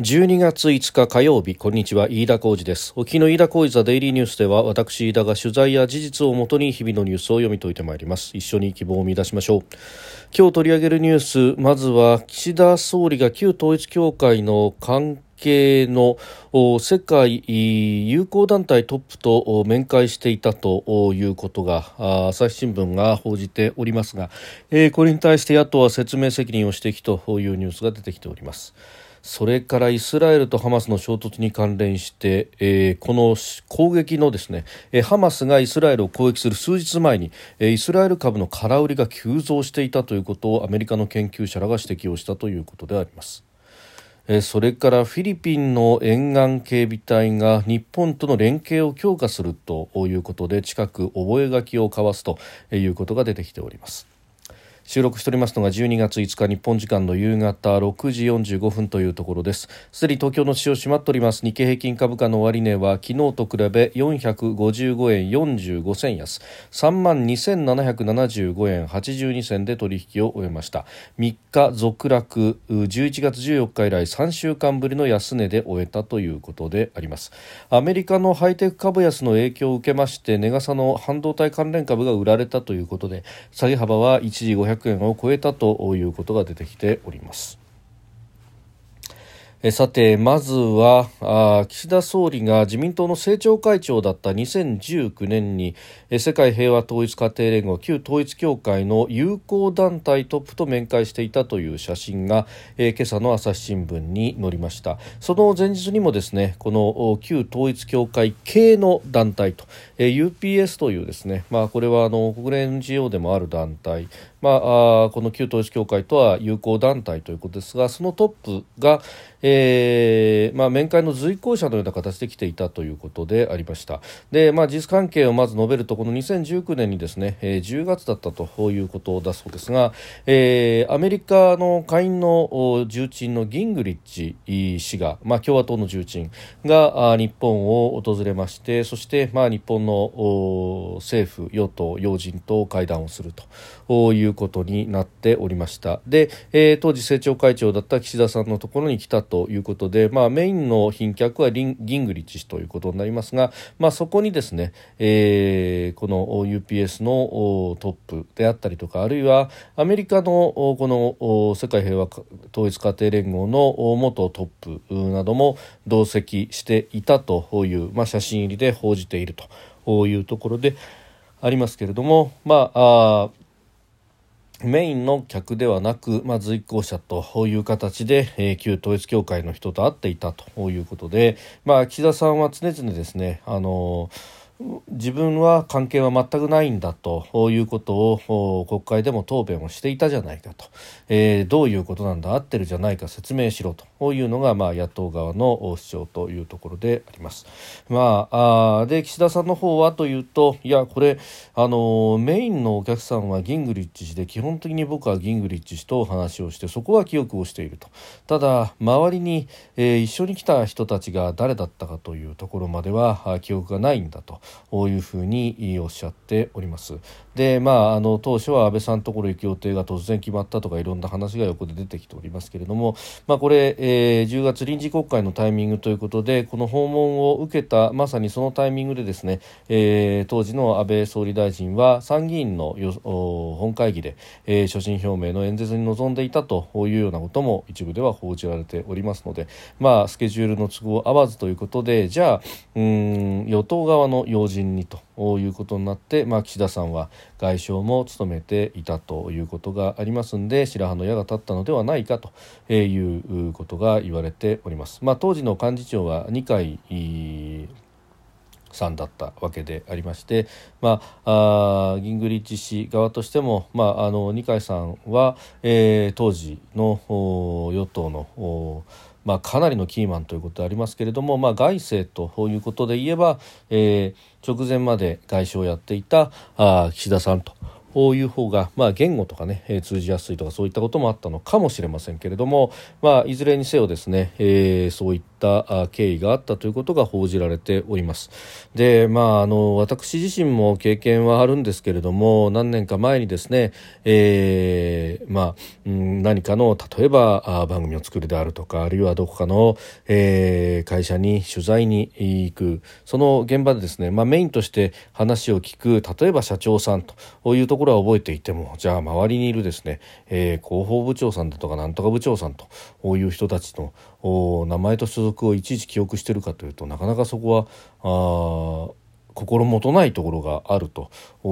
12月5日火曜日こんにちは飯田浩二です。沖の飯田浩二ザデイリーニュースでは私飯田が取材や事実をもとに日々のニュースを読み解いてまいります。一緒に希望を見出しましょう。今日取り上げるニュースまずは岸田総理が旧統一教会の関係の世界友好団体トップと面会していたということが朝日新聞が報じておりますが、これに対して野党は説明責任を指摘というニュースが出てきております。それからイスラエルとハマスの衝突に関連して、えー、この攻撃のですね、えー、ハマスがイスラエルを攻撃する数日前に、えー、イスラエル株の空売りが急増していたということをアメリカの研究者らが指摘をしたということであります。それからフィリピンの沿岸警備隊が日本との連携を強化するということで近く覚書を交わすということが出てきております。収録しておりますのが12月5日日本時間の夕方6時45分というところです。すでに東京の市場閉まっております。日経平均株価の終値は昨日と比べ455円45銭安。3万2775円82銭で取引を終えました。3日続落11月14日以来3週間ぶりの安値で終えたということであります。アメリカのハイテク株安の影響を受けまして値傘の半導体関連株が売られたということで下げ幅は一時500円を超えたということが出てきております。さて、まずはあ岸田総理が自民党の政調会長だった2019年に世界平和統一家庭連合旧統一教会の友好団体トップと面会していたという写真が、えー、今朝の朝日新聞に載りましたその前日にもですねこの旧統一教会系の団体と、えー、UPS というですね、まあ、これはあの国連 NGO でもある団体まあ、あこの旧統一教会とは友好団体ということですがそのトップが、えーまあ、面会の随行者のような形で来ていたということでありました。で、まあ、事実関係をまず述べるとこの2019年にですね、えー、10月だったということだそうですが、えー、アメリカの下院の重鎮のギングリッチ氏が、まあ、共和党の重鎮が日本を訪れましてそして、まあ、日本の政府与党要人と会談をするということになっておりました。で、えー、当時政調会長だった岸田さんのところに来たということで、まあ、メインの賓客はリンギングリッチ氏ということになりますが、まあ、そこにですね、えー、この UPS のトップであったりとかあるいはアメリカのこの世界平和統一家庭連合の元トップなども同席していたという、まあ、写真入りで報じているというところでありますけれども、ま、あメインの客ではなく、まあ、随行者という形で、えー、旧統一教会の人と会っていたということで、まあ、岸田さんは常々ですね、あのー自分は関係は全くないんだということを国会でも答弁をしていたじゃないかと、えー、どういうことなんだ？合ってるじゃないか。説明しろと。いうのが、まあ、野党側の主張というところであります。まあ、あで岸田さんの方はというといやこれあのメインのお客さんはギングリッチ氏で基本的に僕はギングリッチ氏とお話をしてそこは記憶をしていると。ただ周りに、えー、一緒に来た人たちが誰だったかというところまでは記憶がないんだと。いうふうにおっしゃっております。でまあ、あの当初は安倍さんのところ行く予定が突然決まったとかいろんな話が横で出てきておりますけれども、まあ、これ、えー、10月臨時国会のタイミングということでこの訪問を受けたまさにそのタイミングでですね、えー、当時の安倍総理大臣は参議院の本会議で、えー、所信表明の演説に臨んでいたというようなことも一部では報じられておりますので、まあ、スケジュールの都合合わずということでじゃあうん与党側の要人にということになって、まあ、岸田さんは外相も務めていたということがありますので白羽の矢が立ったのではないかということが言われております。まあ、当時の幹事長は二階さんだったわけでありまして、まあ、あギングリッチ氏側としても、まあ、あの二階さんは、えー、当時の与党のまあ、かなりのキーマンということでありますけれども、まあ、外政ということで言えば、えー、直前まで外相をやっていたあ岸田さんと。こういう方が、まあ、言語とかね、えー、通じやすいとかそういったこともあったのかもしれませんけれども、まあ、いずれにせよですね、えー、そういったった経緯があったということが報じられております。でまああの私自身も経験はあるんですけれども何年か前にですね、えー、まあ、何かの例えば番組を作るであるとかあるいはどこかの、えー、会社に取材に行くその現場でですね、まあ、メインとして話を聞く例えば社長さんというところは覚えていてもじゃあ周りにいるですね、えー、広報部長さんだとかなんとか部長さんという人たちの名前と所属をいちいち記憶してるかというとなかなかそこは心もとないところがあると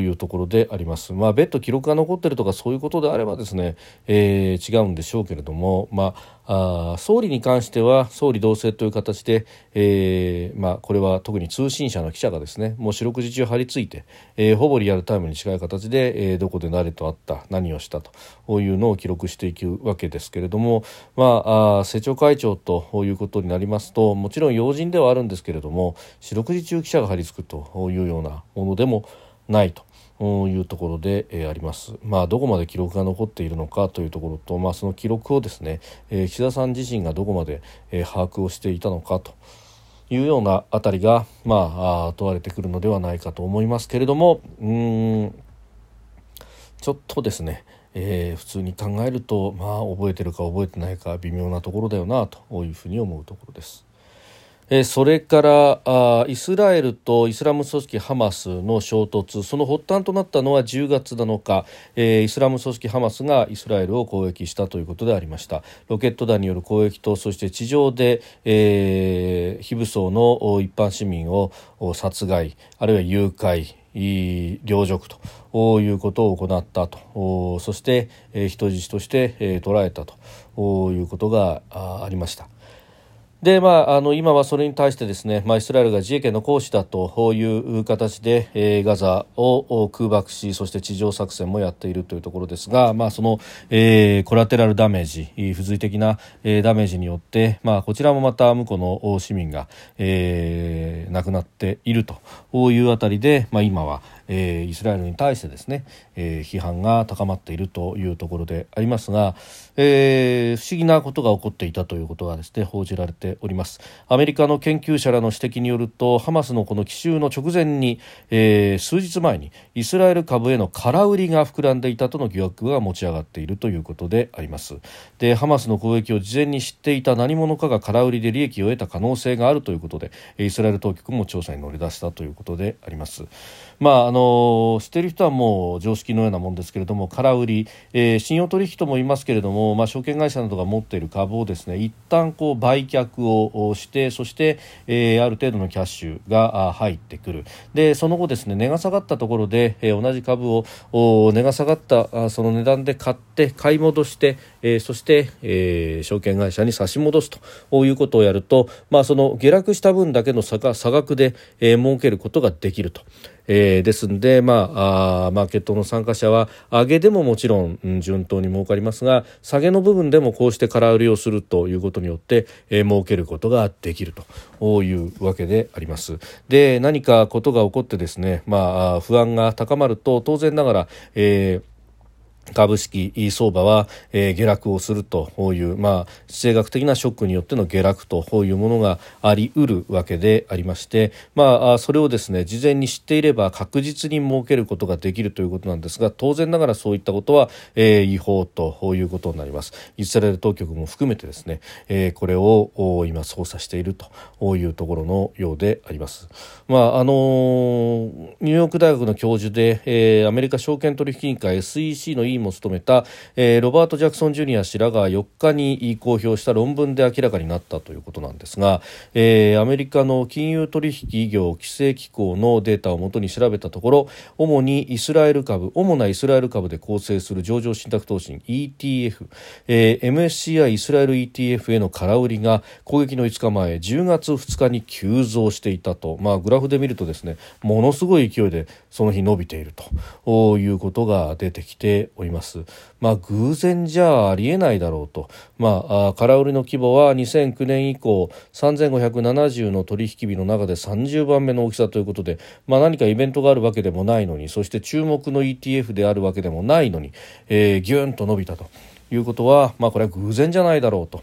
いうところであります。まあ、別途記録が残ってるとかそういうことであればですね、えー、違うんでしょうけれども、まああ、総理に関しては総理同棲という形で、えーまあ、これは特に通信社の記者がですねもう四六時中張り付いて、えー、ほぼリアルタイムに近い形で、えー、どこで誰と会った何をしたというのを記録していくわけですけれども、まあ、あ政調会長ということになりますともちろん要人ではあるんですけれども四六時中記者が張り付くというようなものでもないと。いうところで、えー、あります。まあどこまで記録が残っているのかというところと、まあその記録をですね、えー、岸田さん自身がどこまで、えー、把握をしていたのかというようなあたりがまあ問われてくるのではないかと思いますけれども、うんちょっとですね。えー、普通に考えるとまあ覚えてるか覚えてないか微妙なところだよなというふうに思うところです。えそれからあイスラエルとイスラム組織ハマスの衝突その発端となったのは10月7日、えー、イスラム組織ハマスがイスラエルを攻撃したということでありましたロケット弾による攻撃とそして地上で、えー、非武装の一般市民を殺害あるいは誘拐領辱ということを行ったとそして、人質として、捕らえたということがありました。で、まあ、あの今はそれに対してですね、まあ、イスラエルが自衛権の行使だという形で、えー、ガザを空爆しそして地上作戦もやっているというところですが、まあ、その、えー、コラテラルダメージ付随的な、えー、ダメージによって、まあ、こちらもまた向こうの市民が、えー、亡くなっているというあたりで、まあ、今は、えー、イスラエルに対してですね、えー、批判が高まっているというところでありますが、えー、不思議なことが起こっていたということがですね報じられております。アメリカの研究者らの指摘によるとハマスのこの奇襲の直前に、えー、数日前にイスラエル株への空売りが膨らんでいたとの疑惑が持ち上がっているということであります。でハマスの攻撃を事前に知っていた何者かが空売りで利益を得た可能性があるということでイスラエル当局も調査に乗り出したということであります。まあ、の知っている人はもう常識のようなもんですけれども空売り、えー、信用取引とも言いますけれども、まあ、証券会社などが持っている株をですね一旦こう売却をしてそして、えー、ある程度のキャッシュが入ってくるでその後ですね値が下がったところで、えー、同じ株を値が下がったその値段で買って買い戻して、えー、そして、えー、証券会社に差し戻すということをやると、まあ、その下落した分だけの差差額で、えー、儲けることができると。えー、ですんで、まあ、あマーケットの参加者は上げでももちろん、うん、順当に儲かりますが下げの部分でもこうして空売りをするということによって、えー、儲けることができるというわけであります。で何かことが起こってですね、まあ、不安が高まると当然ながら、えー株式相場は、えー、下落をするという、まあ、地政学的なショックによっての下落というものがあり得るわけでありまして、まあ、それをですね事前に知っていれば確実に設けることができるということなんですが当然ながらそういったことは、えー、違法ということになりますイスラエル当局も含めてですね、えー、これを今捜査しているというところのようであります。まああのニューヨーク大学の教授で、えー、アメリカ証券取引委員会 SEC の委員も務めた、えー、ロバート・ジャクソン・ジュニア氏らが4日に公表した論文で明らかになったということなんですが、えー、アメリカの金融取引業規制機構のデータをもとに調べたところ主にイスラエル株主なイスラエル株で構成する上場信託投資 ETF、えー、MSCI イスラエル ETF への空売りが攻撃の5日前10月2日に急増していたと、まあ、グラフで見るとですねものすごい勢いでその日伸びているということが出てきております。まあ、偶然じゃありえないだろうと、まあ、空売りの規模は2009年以降3570の取引日の中で30番目の大きさということで、まあ、何かイベントがあるわけでもないのにそして注目の ETF であるわけでもないのに、えー、ギューンと伸びたということは、まあ、これは偶然じゃないだろうと。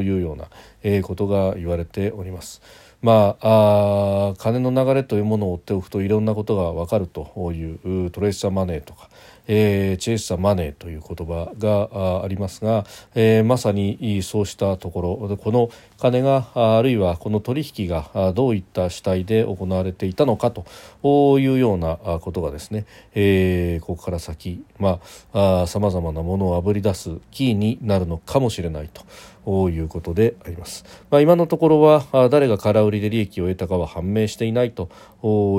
いうような、えー、ことが言われております。まあ、あ金の流れというものを追っておくといろんなことが分かるというトレーサーマネーとか、えー、チェイス・ザ・マネーという言葉がありますが、えー、まさにそうしたところこの金があるいはこの取引がどういった主体で行われていたのかというようなことがですね、えー、ここから先さまざ、まなものをあぶり出すキーになるのかもしれないと。いうことであります。まあ、今のところは誰が空売りで利益を得たかは判明していないと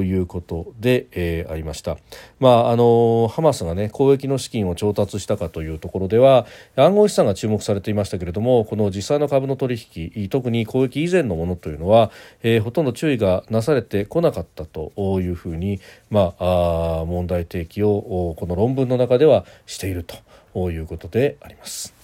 いうことで、えー、ありました。まああのハマスがね公益の資金を調達したかというところでは暗号資産が注目されていましたけれどもこの実際の株の取引特に公益以前のものというのは、えー、ほとんど注意がなされてこなかったというふうに、まあ、あ問題提起をこの論文の中ではしているということであります。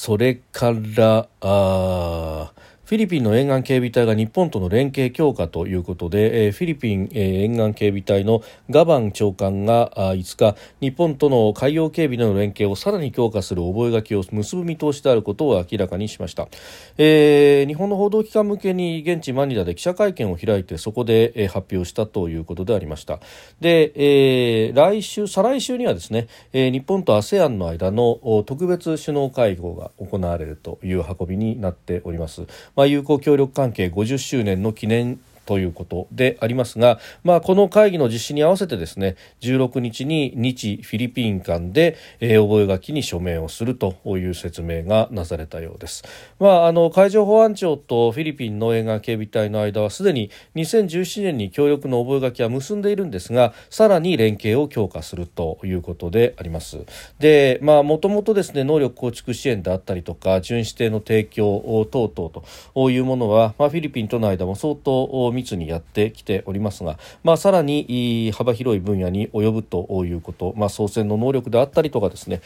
それからあフィリピンの沿岸警備隊が日本との連携強化ということで、えー、フィリピン、えー、沿岸警備隊のガバン長官が5日日本との海洋警備での連携をさらに強化する覚書を結ぶ見通しであることを明らかにしました、えー、日本の報道機関向けに現地マニラで記者会見を開いてそこで、えー、発表したということでありました。で、えー、来週再来週にはですね、えー、日本と ASEAN の間の特別首脳会合が行われるという運びになっております。まあ、友好協力関係50周年の記念ということでありますが、まあ、この会議の実施に合わせてですね16日に日フィリピン間で、えー、覚書に署名をするという説明がなされたようです、まあ、あの海上保安庁とフィリピンの沿岸警備隊の間はすでに2017年に協力の覚書は結んでいるんですがさらに連携を強化するということであります。でまあもともとですね能力構築支援であったりとか巡視艇の提供等々というものは、まあ、フィリピンとの間も相当密にやってきておりますが、まあ、さらに幅広い分野に及ぶということ、まあ、操船の能力であったりとかですね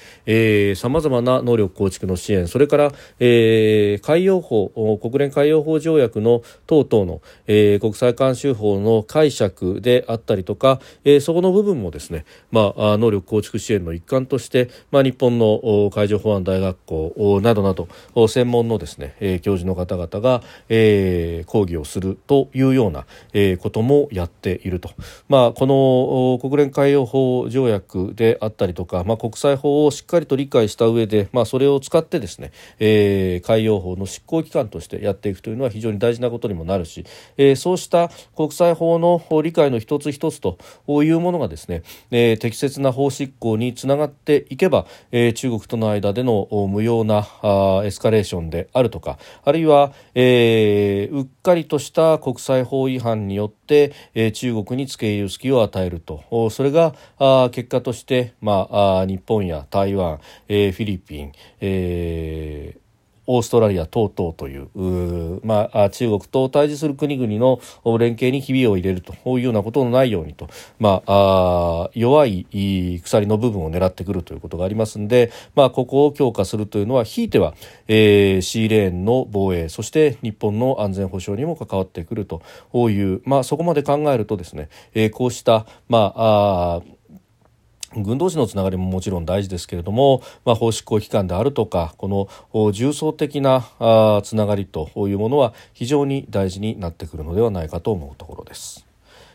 さまざまな能力構築の支援それから、えー、海洋法国連海洋法条約の等々の、えー、国際慣習法の解釈であったりとか、えー、そこの部分もですね、まあ、能力構築支援の一環として、まあ、日本の海上保安大学校などなど専門のですね、教授の方々が、えー、講義をするというようなような、えー、こともやっていると、まあ、この国連海洋法条約であったりとか、まあ、国際法をしっかりと理解した上で、まあ、それを使ってですね、えー、海洋法の執行機関としてやっていくというのは非常に大事なことにもなるし、えー、そうした国際法の理解の一つ一つというものがですね、えー、適切な法執行につながっていけば、えー、中国との間での無用なあエスカレーションであるとかあるいは、えー、うっかりとした国際法法違反によって、えー、中国に付け入る隙を与えると。それがあ結果として、まあ、あ日本や台湾、えー、フィリピン、えーオーストラリア等々というまあ、中国と対峙する国々の連携にひびを入れると。いうようなことのないようにと、まあ、あ弱い鎖の部分を狙ってくるということがありますので、まあ、ここを強化するというのはひいては、えー、シーレーンの防衛そして日本の安全保障にも関わってくると。いう、まあ、そこまで考えるとですね、えー、こうした、ま、あ軍同士のつながりももちろん大事ですけれども、まあ、法執行機関であるとかこの重層的なあつながりというものは非常に大事になってくるのではないかと思うところです。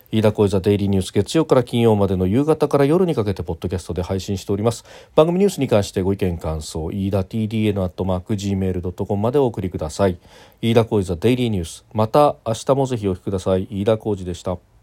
飯田小座デイリーニュース月曜から金曜までの夕方から夜にかけてポッドキャストで配信しております。番組ニュースに関してご意見感想飯田 TDN アットマーク Gmail.com までお送りください。飯田小座デイリーニュース。また明日もぜひお聞きください。飯田浩二でした。